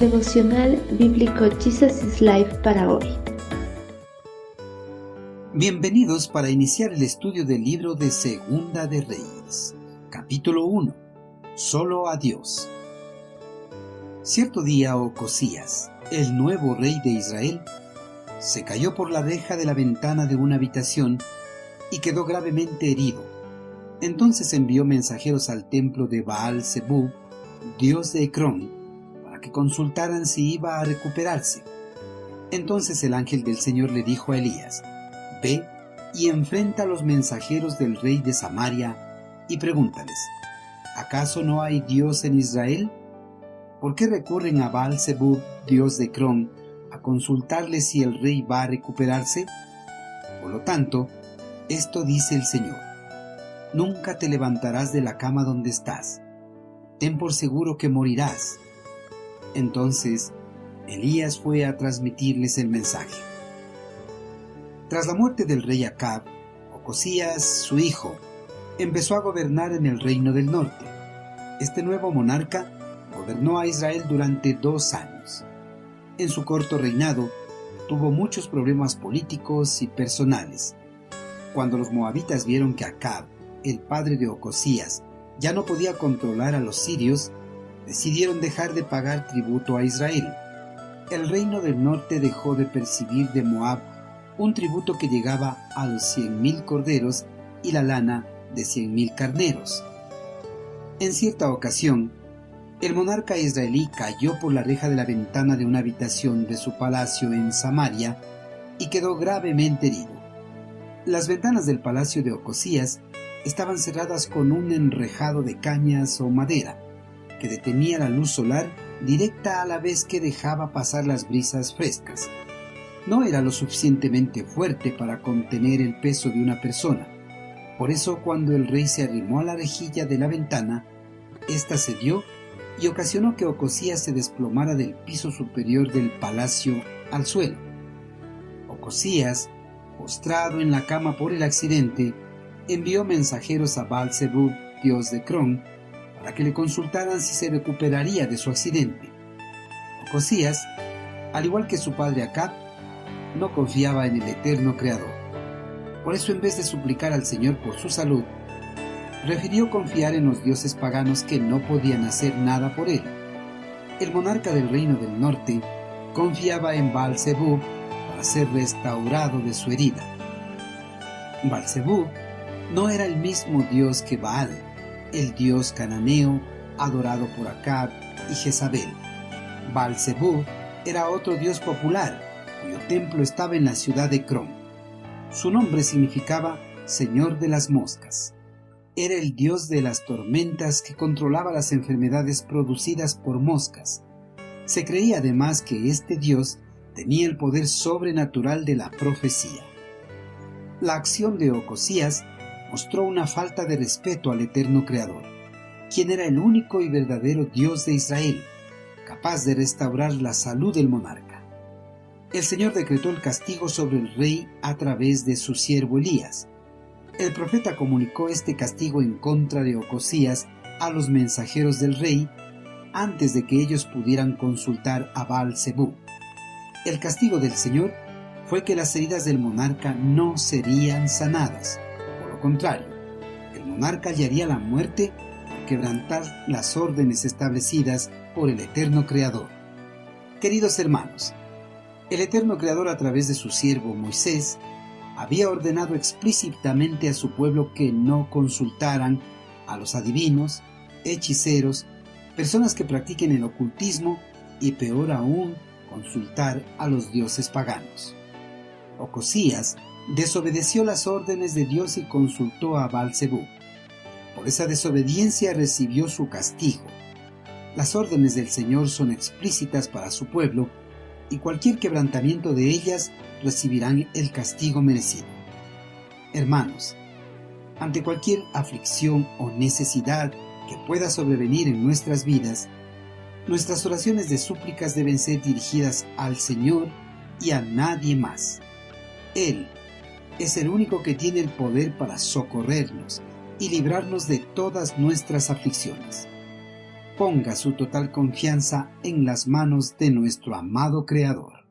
Devocional Bíblico Jesus is Life para hoy. Bienvenidos para iniciar el estudio del libro de Segunda de Reyes, capítulo 1. Solo a Dios. Cierto día Ocosías, el nuevo rey de Israel, se cayó por la reja de la ventana de una habitación y quedó gravemente herido. Entonces envió mensajeros al templo de Baal Zebú, dios de Ecrón, que consultaran si iba a recuperarse. Entonces el ángel del Señor le dijo a Elías, Ve y enfrenta a los mensajeros del rey de Samaria y pregúntales, ¿acaso no hay Dios en Israel? ¿Por qué recurren a Baal Zebub, dios de Cron, a consultarle si el rey va a recuperarse? Por lo tanto, esto dice el Señor, nunca te levantarás de la cama donde estás, ten por seguro que morirás. Entonces, Elías fue a transmitirles el mensaje. Tras la muerte del rey Acab, Ocosías, su hijo, empezó a gobernar en el reino del norte. Este nuevo monarca gobernó a Israel durante dos años. En su corto reinado, tuvo muchos problemas políticos y personales. Cuando los moabitas vieron que Acab, el padre de Ocosías, ya no podía controlar a los sirios, decidieron dejar de pagar tributo a Israel. El reino del norte dejó de percibir de Moab un tributo que llegaba a los cien mil corderos y la lana de cien mil carneros. En cierta ocasión, el monarca israelí cayó por la reja de la ventana de una habitación de su palacio en Samaria y quedó gravemente herido. Las ventanas del palacio de Ocosías estaban cerradas con un enrejado de cañas o madera que detenía la luz solar directa a la vez que dejaba pasar las brisas frescas no era lo suficientemente fuerte para contener el peso de una persona. Por eso cuando el rey se arrimó a la rejilla de la ventana, ésta cedió y ocasionó que Ocosías se desplomara del piso superior del palacio al suelo. Ocosías, postrado en la cama por el accidente, envió mensajeros a baal dios de Cron, para que le consultaran si se recuperaría de su accidente. Ocosías, al igual que su padre Acab, no confiaba en el eterno Creador. Por eso en vez de suplicar al Señor por su salud, prefirió confiar en los dioses paganos que no podían hacer nada por él. El monarca del reino del norte confiaba en baal para ser restaurado de su herida. baal no era el mismo dios que Baal, el dios cananeo adorado por Acab y Jezabel. baal era otro dios popular cuyo templo estaba en la ciudad de Crom. Su nombre significaba Señor de las Moscas. Era el dios de las tormentas que controlaba las enfermedades producidas por moscas. Se creía además que este dios tenía el poder sobrenatural de la profecía. La acción de Ocosías mostró una falta de respeto al eterno Creador, quien era el único y verdadero Dios de Israel, capaz de restaurar la salud del monarca el Señor decretó el castigo sobre el rey a través de su siervo Elías. El profeta comunicó este castigo en contra de Ocosías a los mensajeros del rey antes de que ellos pudieran consultar a Baal Zebú. El castigo del Señor fue que las heridas del monarca no serían sanadas. Contrario, el monarca hallaría la muerte quebrantar las órdenes establecidas por el eterno Creador. Queridos hermanos, el eterno Creador a través de su siervo Moisés había ordenado explícitamente a su pueblo que no consultaran a los adivinos, hechiceros, personas que practiquen el ocultismo y peor aún consultar a los dioses paganos. Ocosías desobedeció las órdenes de Dios y consultó a baal Por esa desobediencia recibió su castigo. Las órdenes del Señor son explícitas para su pueblo y cualquier quebrantamiento de ellas recibirán el castigo merecido. Hermanos, ante cualquier aflicción o necesidad que pueda sobrevenir en nuestras vidas, nuestras oraciones de súplicas deben ser dirigidas al Señor y a nadie más. Él es el único que tiene el poder para socorrernos y librarnos de todas nuestras aflicciones. ponga su total confianza en las manos de nuestro amado Creador.